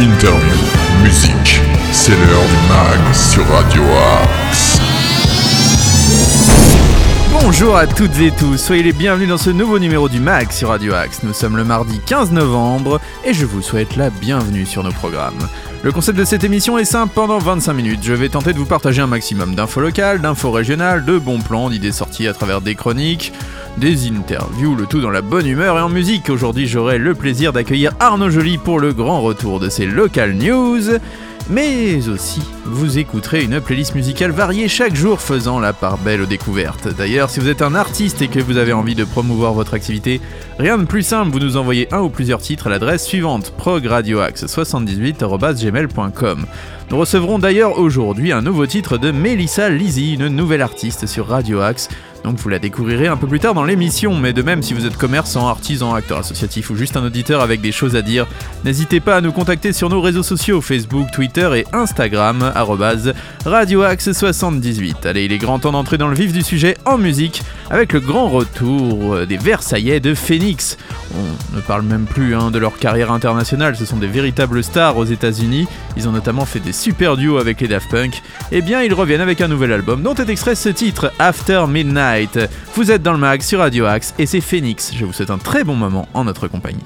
interview, musique. C'est l'heure du mag sur Radio Axe. Bonjour à toutes et tous, soyez les bienvenus dans ce nouveau numéro du MAG sur Radio Axe. Nous sommes le mardi 15 novembre et je vous souhaite la bienvenue sur nos programmes. Le concept de cette émission est simple, pendant 25 minutes, je vais tenter de vous partager un maximum d'infos locales, d'infos régionales, de bons plans, d'idées sorties à travers des chroniques, des interviews, le tout dans la bonne humeur et en musique. Aujourd'hui, j'aurai le plaisir d'accueillir Arnaud Joly pour le grand retour de ses local news. Mais aussi, vous écouterez une playlist musicale variée chaque jour faisant la part belle aux découvertes. D'ailleurs, si vous êtes un artiste et que vous avez envie de promouvoir votre activité, rien de plus simple, vous nous envoyez un ou plusieurs titres à l'adresse suivante progradioaxe78.gmail.com. Nous recevrons d'ailleurs aujourd'hui un nouveau titre de Melissa Lizzy, une nouvelle artiste sur Radio Axe. Donc vous la découvrirez un peu plus tard dans l'émission, mais de même si vous êtes commerçant, artisan, acteur associatif ou juste un auditeur avec des choses à dire, n'hésitez pas à nous contacter sur nos réseaux sociaux Facebook, Twitter et Instagram, radioaxe78. Allez, il est grand temps d'entrer dans le vif du sujet en musique avec le grand retour des Versaillais de Phoenix. On ne parle même plus hein, de leur carrière internationale, ce sont des véritables stars aux États-Unis. Ils ont notamment fait des super duos avec les Daft Punk. Et bien, ils reviennent avec un nouvel album dont est extrait ce titre, After Midnight. Vous êtes dans le mag sur Radio Axe et c'est Phoenix. Je vous souhaite un très bon moment en notre compagnie.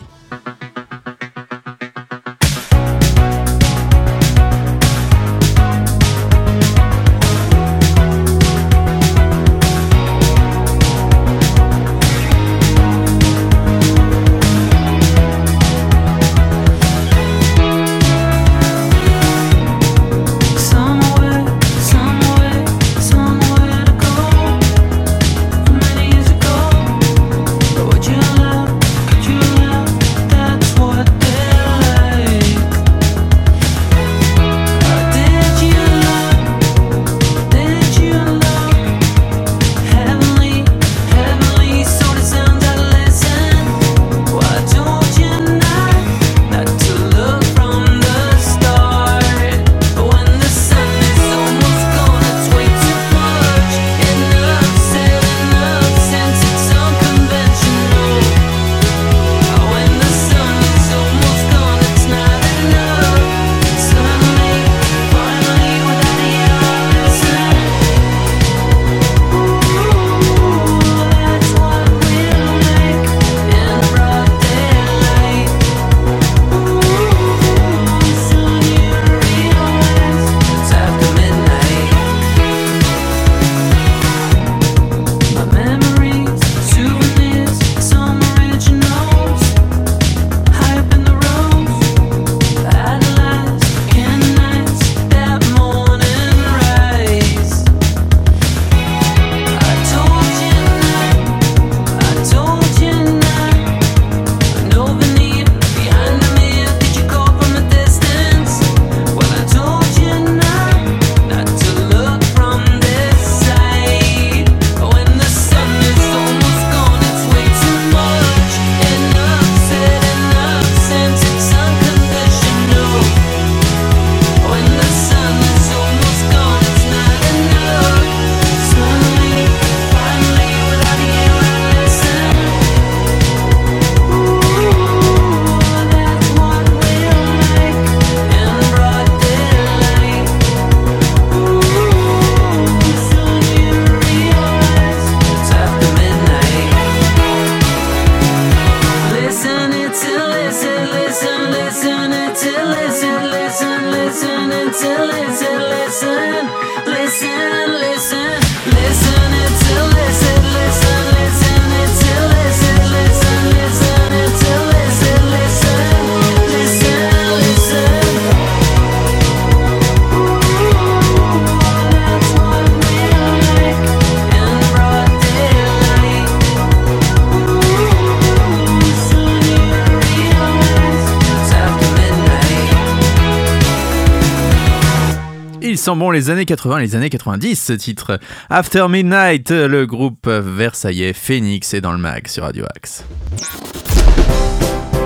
Ils sont bons les années 80 les années 90 ce titre. After Midnight, le groupe versaillais Phoenix est dans le mag sur Radio Axe.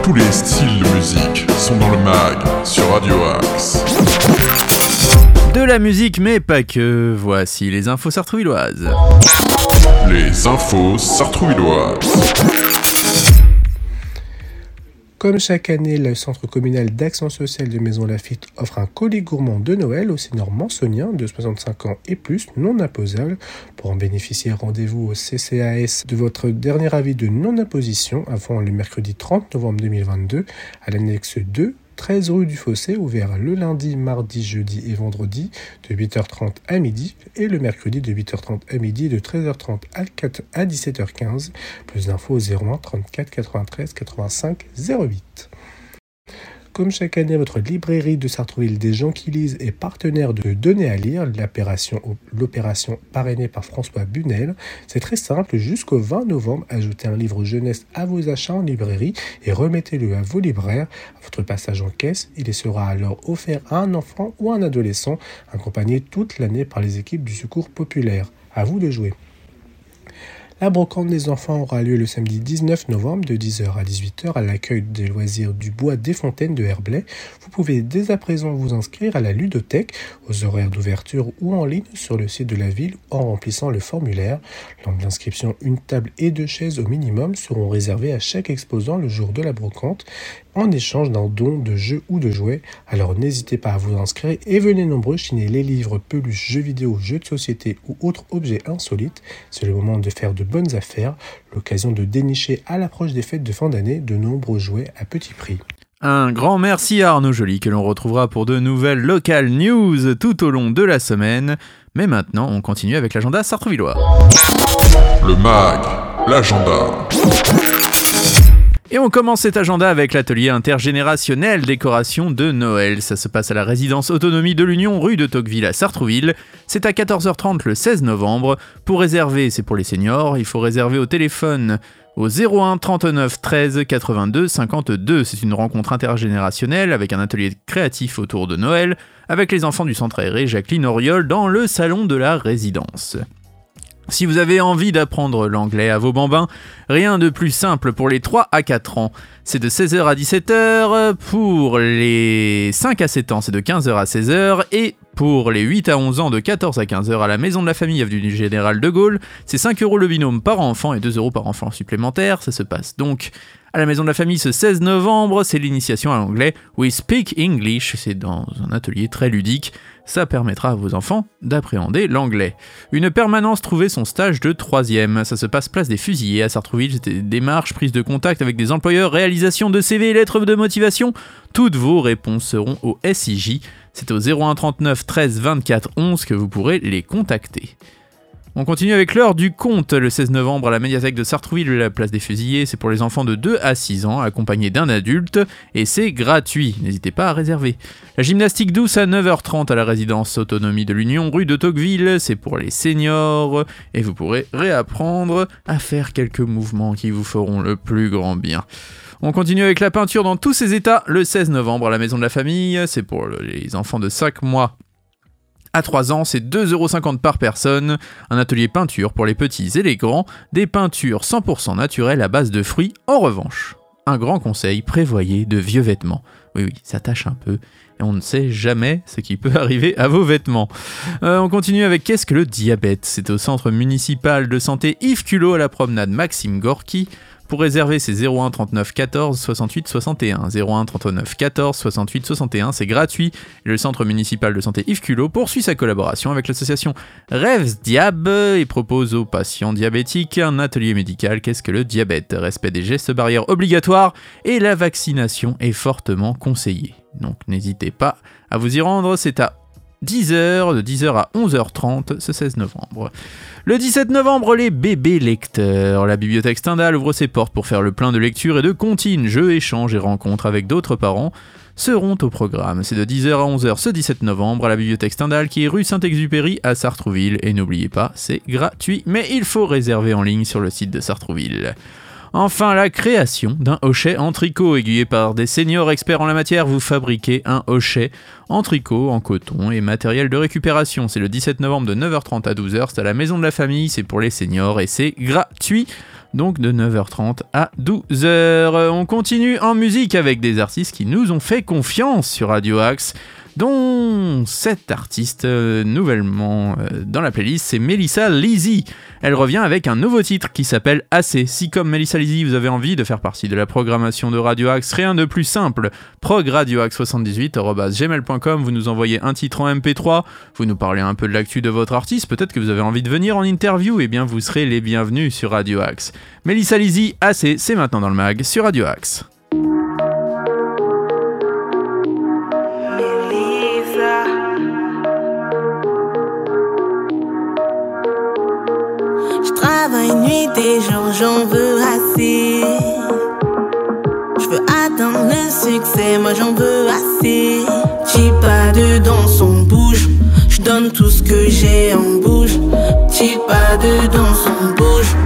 Tous les styles de musique sont dans le mag sur Radio Axe. De la musique mais pas que, voici les infos sartrouilloises. Les infos sartrouilloises. Comme chaque année, le Centre communal d'action sociale de Maison Lafitte offre un colis gourmand de Noël aux seniors mansoniens de 65 ans et plus non imposables. Pour en bénéficier, rendez-vous au CCAS de votre dernier avis de non-imposition avant le mercredi 30 novembre 2022 à l'annexe 2 13 rue du Fossé, ouvert le lundi, mardi, jeudi et vendredi de 8h30 à midi et le mercredi de 8h30 à midi de 13h30 à 4 à 17h15. Plus d'infos au 01 34 93 85 08. Comme chaque année, votre librairie de Sartrouville des gens qui lisent est partenaire de Donner à lire, l'opération, parrainée par François Bunel. C'est très simple, jusqu'au 20 novembre, ajoutez un livre jeunesse à vos achats en librairie et remettez-le à vos libraires. À votre passage en caisse, il sera alors offert à un enfant ou un adolescent, accompagné toute l'année par les équipes du secours populaire. À vous de jouer. La brocante des enfants aura lieu le samedi 19 novembre de 10h à 18h à l'accueil des loisirs du Bois des Fontaines de Herblay. Vous pouvez dès à présent vous inscrire à la ludothèque aux horaires d'ouverture ou en ligne sur le site de la ville en remplissant le formulaire. Lors de l'inscription, une table et deux chaises au minimum seront réservées à chaque exposant le jour de la brocante en échange d'un don de jeux ou de jouets. Alors n'hésitez pas à vous inscrire et venez nombreux chiner les livres, peluches, jeux vidéo, jeux de société ou autres objets insolites. C'est le moment de faire de bonnes affaires, l'occasion de dénicher à l'approche des fêtes de fin d'année de nombreux jouets à petit prix. Un grand merci à Arnaud Joly que l'on retrouvera pour de nouvelles local news tout au long de la semaine. Mais maintenant, on continue avec l'agenda sartrouvillois. Le MAG, l'agenda. Et on commence cet agenda avec l'atelier intergénérationnel décoration de Noël. Ça se passe à la résidence autonomie de l'Union, rue de Tocqueville à Sartrouville. C'est à 14h30 le 16 novembre. Pour réserver, c'est pour les seniors, il faut réserver au téléphone au 01 39 13 82 52. C'est une rencontre intergénérationnelle avec un atelier créatif autour de Noël avec les enfants du centre aéré Jacqueline Auriol dans le salon de la résidence. Si vous avez envie d'apprendre l'anglais à vos bambins, rien de plus simple pour les 3 à 4 ans. C'est de 16h à 17h, pour les 5 à 7 ans c'est de 15h à 16h, et pour les 8 à 11 ans de 14 à 15h à la maison de la famille avenue du Général de Gaulle, c'est 5 euros le binôme par enfant et 2 euros par enfant supplémentaire. Ça se passe donc à la maison de la famille ce 16 novembre, c'est l'initiation à l'anglais We Speak English, c'est dans un atelier très ludique. Ça permettra à vos enfants d'appréhender l'anglais. Une permanence trouver son stage de troisième. Ça se passe place des fusillés à Sartrouville. C'était des démarches, prise de contact avec des employeurs, réalisation de CV et lettres de motivation. Toutes vos réponses seront au SIJ. C'est au 01 39 13 24 11 que vous pourrez les contacter. On continue avec l'heure du conte le 16 novembre à la médiathèque de Sartrouville, la place des fusillés. C'est pour les enfants de 2 à 6 ans, accompagnés d'un adulte, et c'est gratuit. N'hésitez pas à réserver. La gymnastique douce à 9h30 à la résidence autonomie de l'Union, rue de Tocqueville. C'est pour les seniors, et vous pourrez réapprendre à faire quelques mouvements qui vous feront le plus grand bien. On continue avec la peinture dans tous ses états le 16 novembre à la maison de la famille. C'est pour les enfants de 5 mois à 3 ans, c'est 2,50€ par personne. Un atelier peinture pour les petits et les grands, des peintures 100% naturelles à base de fruits. En revanche, un grand conseil, prévoyez de vieux vêtements. Oui, oui, ça tâche un peu. Et on ne sait jamais ce qui peut arriver à vos vêtements. Euh, on continue avec Qu'est-ce que le diabète? C'est au centre municipal de santé Yves Culot à la promenade Maxime Gorky. Pour réserver, c'est 01 39 14 68 61. 01 39 14 68 61, c'est gratuit. Le centre municipal de santé Yves Culot poursuit sa collaboration avec l'association Rêves Diab et propose aux patients diabétiques un atelier médical. Qu'est-ce que le diabète? Respect des gestes barrières obligatoires et la vaccination est fortement conseillée. Donc n'hésitez pas à vous y rendre, c'est à 10h, de 10h à 11h30 ce 16 novembre. Le 17 novembre, les bébés lecteurs. La bibliothèque Stendhal ouvre ses portes pour faire le plein de lecture et de comptines, jeux, échanges et rencontres avec d'autres parents seront au programme. C'est de 10h à 11h ce 17 novembre à la bibliothèque Stendhal qui est rue Saint-Exupéry à Sartrouville. Et n'oubliez pas, c'est gratuit, mais il faut réserver en ligne sur le site de Sartrouville. Enfin, la création d'un hochet en tricot. Aiguillé par des seniors experts en la matière, vous fabriquez un hochet en tricot, en coton et matériel de récupération. C'est le 17 novembre de 9h30 à 12h. C'est à la maison de la famille, c'est pour les seniors et c'est gratuit. Donc de 9h30 à 12h. On continue en musique avec des artistes qui nous ont fait confiance sur Radio Axe. Dont cette artiste euh, nouvellement euh, dans la playlist, c'est Melissa Lizzy. Elle revient avec un nouveau titre qui s'appelle Assez. Si comme Melissa Lizzy, vous avez envie de faire partie de la programmation de Radio Axe, rien de plus simple. progradioaxe78@gmail.com, vous nous envoyez un titre en MP3, vous nous parlez un peu de l'actu de votre artiste, peut-être que vous avez envie de venir en interview, et bien vous serez les bienvenus sur Radio Axe. Melissa Lizzy, Assez, c'est maintenant dans le mag sur Radio Axe. Nuit et jour, j'en veux assez. Je veux atteindre le succès, moi j'en veux assez. J'ai pas dedans, son bouge. Je donne tout ce que j'ai en bouche. J'ai pas dedans, son bouge.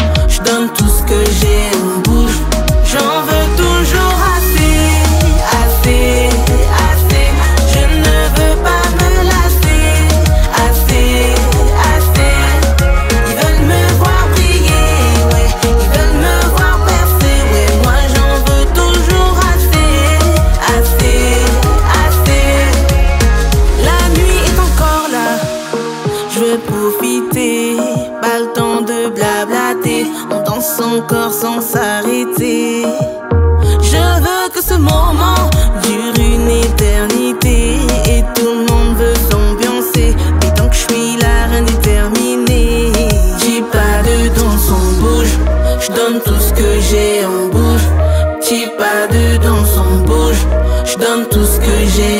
Que j'ai en bouche. J'ai pas de danse en bouche. Je donne tout ce que j'ai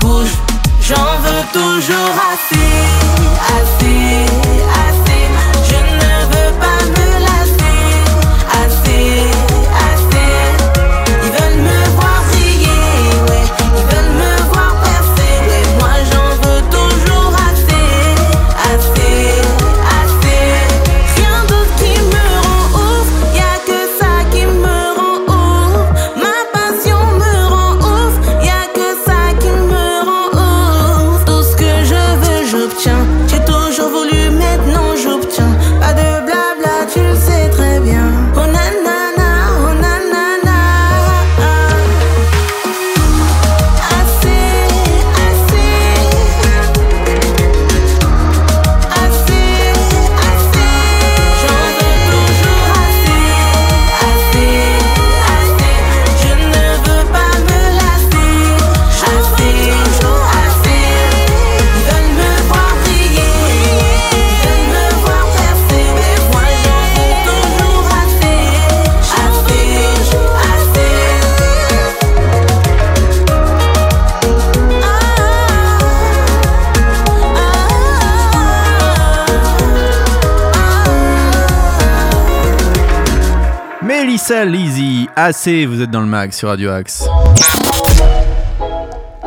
Melissa Lizzy, Assez, vous êtes dans le mag sur Radio Axe.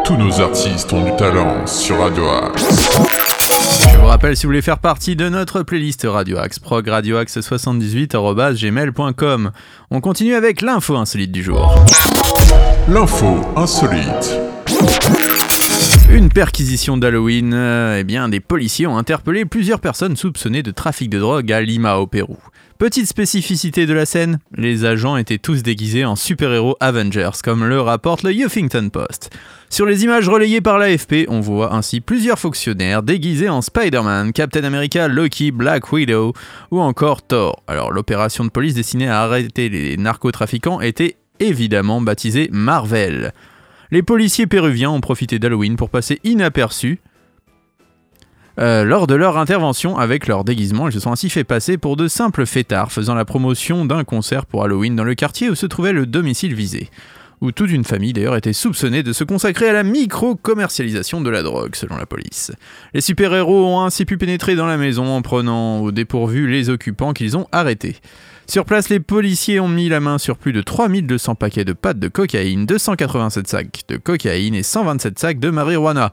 Tous nos artistes ont du talent sur Radio Axe. Je vous rappelle, si vous voulez faire partie de notre playlist Radio Axe, prog radioaxe78.gmail.com. On continue avec l'info insolite du jour. L'info insolite. Une perquisition d'Halloween, euh, eh bien, des policiers ont interpellé plusieurs personnes soupçonnées de trafic de drogue à Lima, au Pérou. Petite spécificité de la scène, les agents étaient tous déguisés en super-héros Avengers, comme le rapporte le Huffington Post. Sur les images relayées par l'AFP, on voit ainsi plusieurs fonctionnaires déguisés en Spider-Man, Captain America, Loki, Black Widow ou encore Thor. Alors l'opération de police destinée à arrêter les narcotrafiquants était évidemment baptisée Marvel. Les policiers péruviens ont profité d'Halloween pour passer inaperçus Euh, lors de leur intervention avec leur déguisement, ils se sont ainsi fait passer pour de simples fêtards faisant la promotion d'un concert pour Halloween dans le quartier où se trouvait le domicile visé. Où toute une famille d'ailleurs était soupçonnée de se consacrer à la micro-commercialisation de la drogue, selon la police. Les super-héros ont ainsi pu pénétrer dans la maison en prenant au dépourvu les occupants qu'ils ont arrêtés. Sur place, les policiers ont mis la main sur plus de 3200 paquets de pâtes de cocaïne, 287 sacs de cocaïne et 127 sacs de marijuana.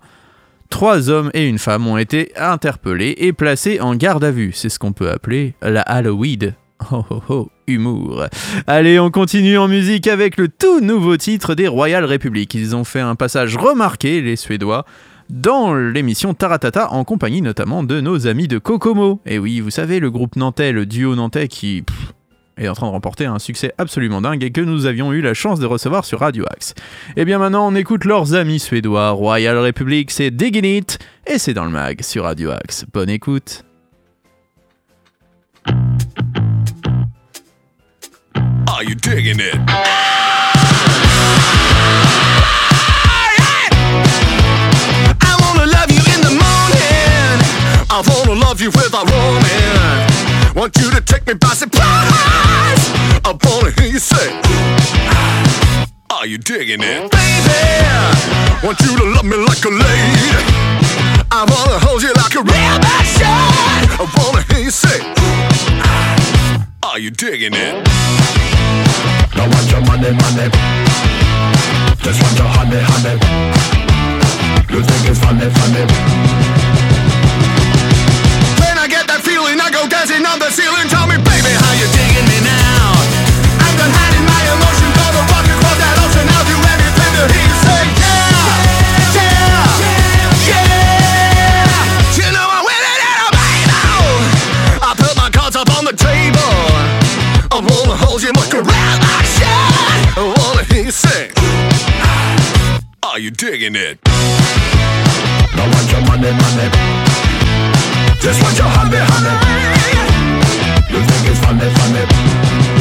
Trois hommes et une femme ont été interpellés et placés en garde à vue. C'est ce qu'on peut appeler la Halloween. Oh oh oh, humour. Allez, on continue en musique avec le tout nouveau titre des Royal Republic. Ils ont fait un passage remarqué, les Suédois, dans l'émission Taratata, en compagnie notamment de nos amis de Kokomo. Et oui, vous savez, le groupe nantais, le duo nantais qui est en train de remporter un succès absolument dingue et que nous avions eu la chance de recevoir sur Radio Axe. Et bien maintenant, on écoute leurs amis suédois. Royal Republic, c'est Diggin' It, et c'est dans le mag sur Radio Axe. Bonne écoute. Are you digging it? I wanna hear you say, Are you digging it? Baby, want you to love me like a lady. I wanna hold you like a real bad shot. I wanna hear you say, Are you digging it? Don't want your money, money. Just want your honey, honey. You think it's funny, funny. When I get that feeling, I go dancing on the ceiling. Tell me, baby, how you digging me now? Are you digging it? Don't want your money, money. Just want your honey, honey. You think it's funny, funny.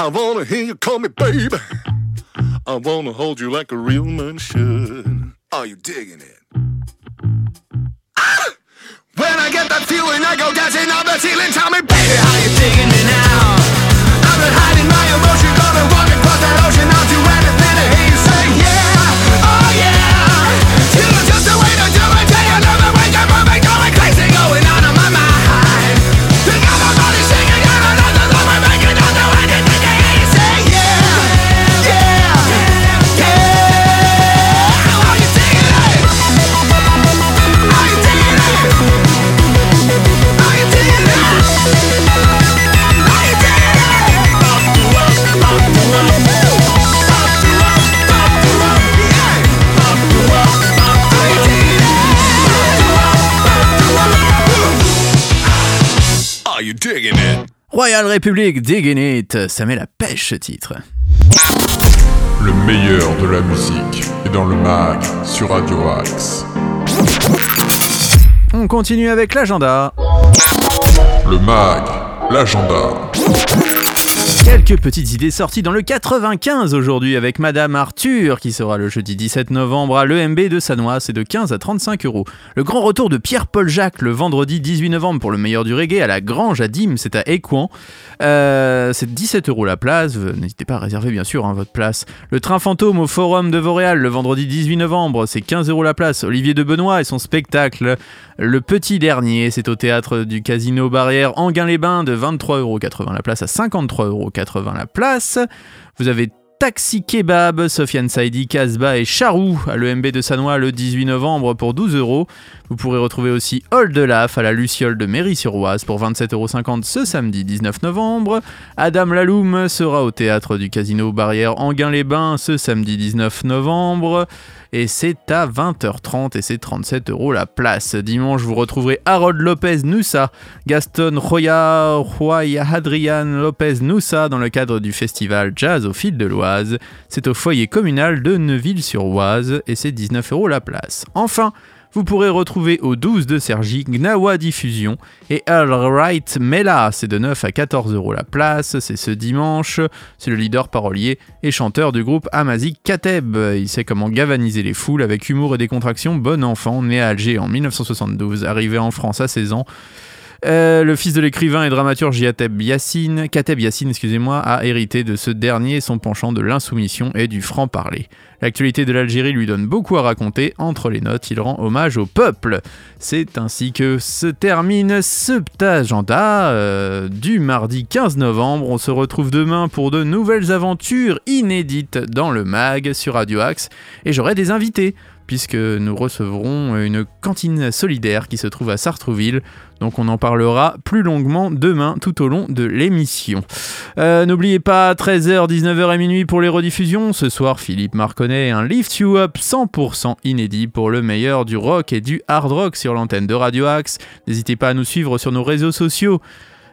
I wanna hear you call me baby. I wanna hold you like a real man should. Are you digging it? Ah! When I get that feeling, I go dancing on the ceiling. Tell me, baby, how you digging me now? I've been hiding my emotion, gonna walk across that ocean. Royal Republic, Diggin' It, ça met la pêche ce titre. Le meilleur de la musique est dans le mag sur Radio Axe. On continue avec l'agenda. Le mag, l'agenda. Quelques petites idées sorties dans le 95 aujourd'hui avec Madame Arthur qui sera le jeudi 17 novembre à l'EMB de Sanois, c'est de 15 à 35 euros. Le grand retour de Pierre-Paul Jacques le vendredi 18 novembre pour le meilleur du reggae à la Grange à Dîmes, c'est à Écouen. Euh, c'est 17 euros la place, Euh, n'hésitez pas à réserver bien sûr hein, votre place. Le train fantôme au Forum de Vauréal le vendredi 18 novembre, c'est 15 euros la place. Olivier de Benoît et son spectacle Le Petit Dernier, c'est au théâtre du Casino Barrière Anguin-les-Bains de 23,80€ la place à 53,80€ la place. Vous avez Taxi Kebab, Sofiane Saidi, Casbah et Charou à l'EMB de Sanois le 18 novembre pour 12 euros. Vous pourrez retrouver aussi Old Laf à la Luciole de Méry-sur-Oise pour 27,50 euros ce samedi 19 novembre. Adam Laloum sera au théâtre du Casino Barrière Anguin-les-Bains ce samedi 19 novembre. Et c'est à 20h30 et c'est 37 euros la place. Dimanche, vous retrouverez Harold Lopez Noussa, Gaston Roya, Roya Adrian Lopez Noussa dans le cadre du festival Jazz au fil de l'Oise. C'est au foyer communal de Neuville-sur-Oise et c'est 19 euros la place. Enfin, vous pourrez retrouver au 12 de Sergi Gnawa Diffusion et All Right Mela, c'est de 9 à 14 euros la place, c'est ce dimanche. C'est le leader parolier et chanteur du groupe Amazik Kateb. Il sait comment galvaniser les foules avec humour et décontraction. Bon enfant, né à Alger en 1972, arrivé en France à 16 ans. Euh, le fils de l'écrivain et dramaturge Yateb Yassine, Kateb Yassine, excusez-moi, a hérité de ce dernier son penchant de l'insoumission et du franc-parler. L'actualité de l'Algérie lui donne beaucoup à raconter. Entre les notes, il rend hommage au peuple. C'est ainsi que se termine ce agenda euh, du mardi 15 novembre. On se retrouve demain pour de nouvelles aventures inédites dans le mag sur Radio Axe. Et j'aurai des invités puisque nous recevrons une cantine solidaire qui se trouve à Sartrouville. Donc on en parlera plus longuement demain tout au long de l'émission. Euh, N'oubliez pas 13h, 19h et minuit pour les rediffusions. Ce soir, Philippe Marconnet, un Lift You Up 100% inédit pour le meilleur du rock et du hard rock sur l'antenne de Radio Axe. N'hésitez pas à nous suivre sur nos réseaux sociaux.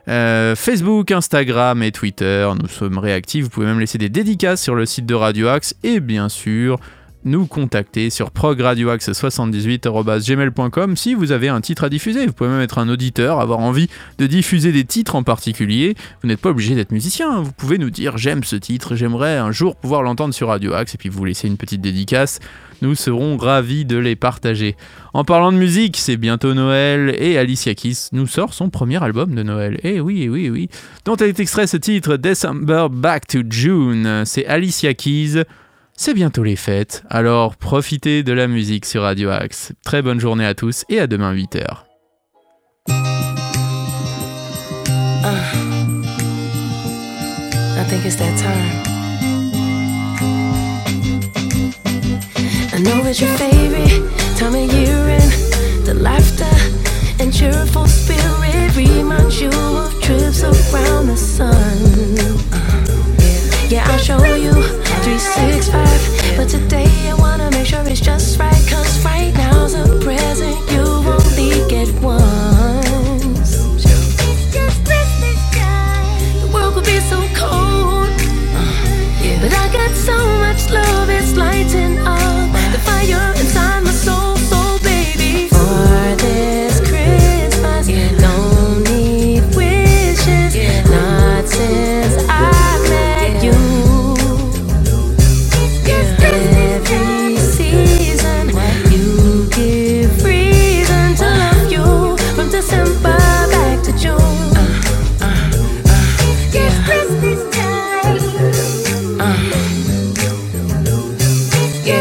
Euh, Facebook, Instagram et Twitter, nous sommes réactifs. Vous pouvez même laisser des dédicaces sur le site de Radio Axe et bien sûr nous contacter sur progradioaxe78.gmail.com si vous avez un titre à diffuser. Vous pouvez même être un auditeur, avoir envie de diffuser des titres en particulier. Vous n'êtes pas obligé d'être musicien. hein. Vous pouvez nous dire j'aime ce titre, j'aimerais un jour pouvoir l'entendre sur Radio Axe et puis vous laisser une petite dédicace. Nous serons ravis de les partager. En parlant de musique, c'est bientôt Noël et Alicia Keys nous sort son premier album de Noël. Eh oui, eh oui, eh oui. Dont est extrait ce titre December Back to June. C'est Alicia Keys. C'est bientôt les fêtes, alors profitez de la musique sur Radio Axe. Très bonne journée à tous et à demain 8h. I think it's that time. I know it's your favorite time of year, and the laughter and cheerful spirit reminds you of trips around the sun. Yeah, I'll show you three, six, five. But today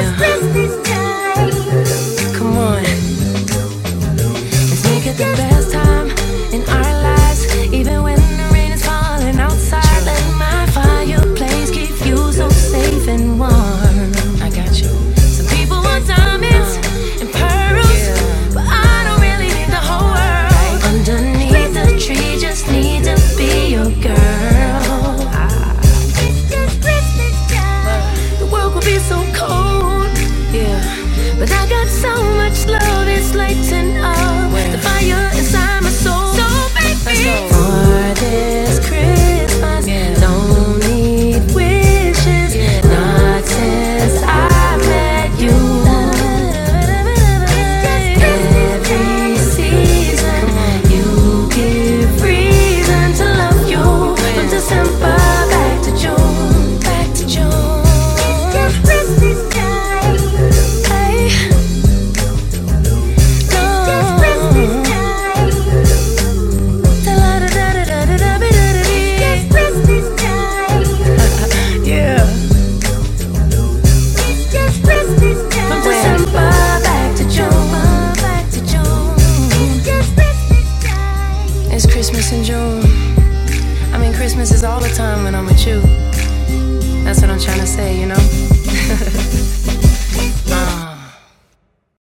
Yeah. Come on. Let's make it the best